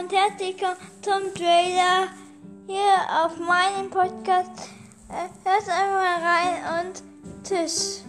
und herzlich willkommen zum Trailer hier auf meinem Podcast. Äh, Hört einfach mal rein und tschüss.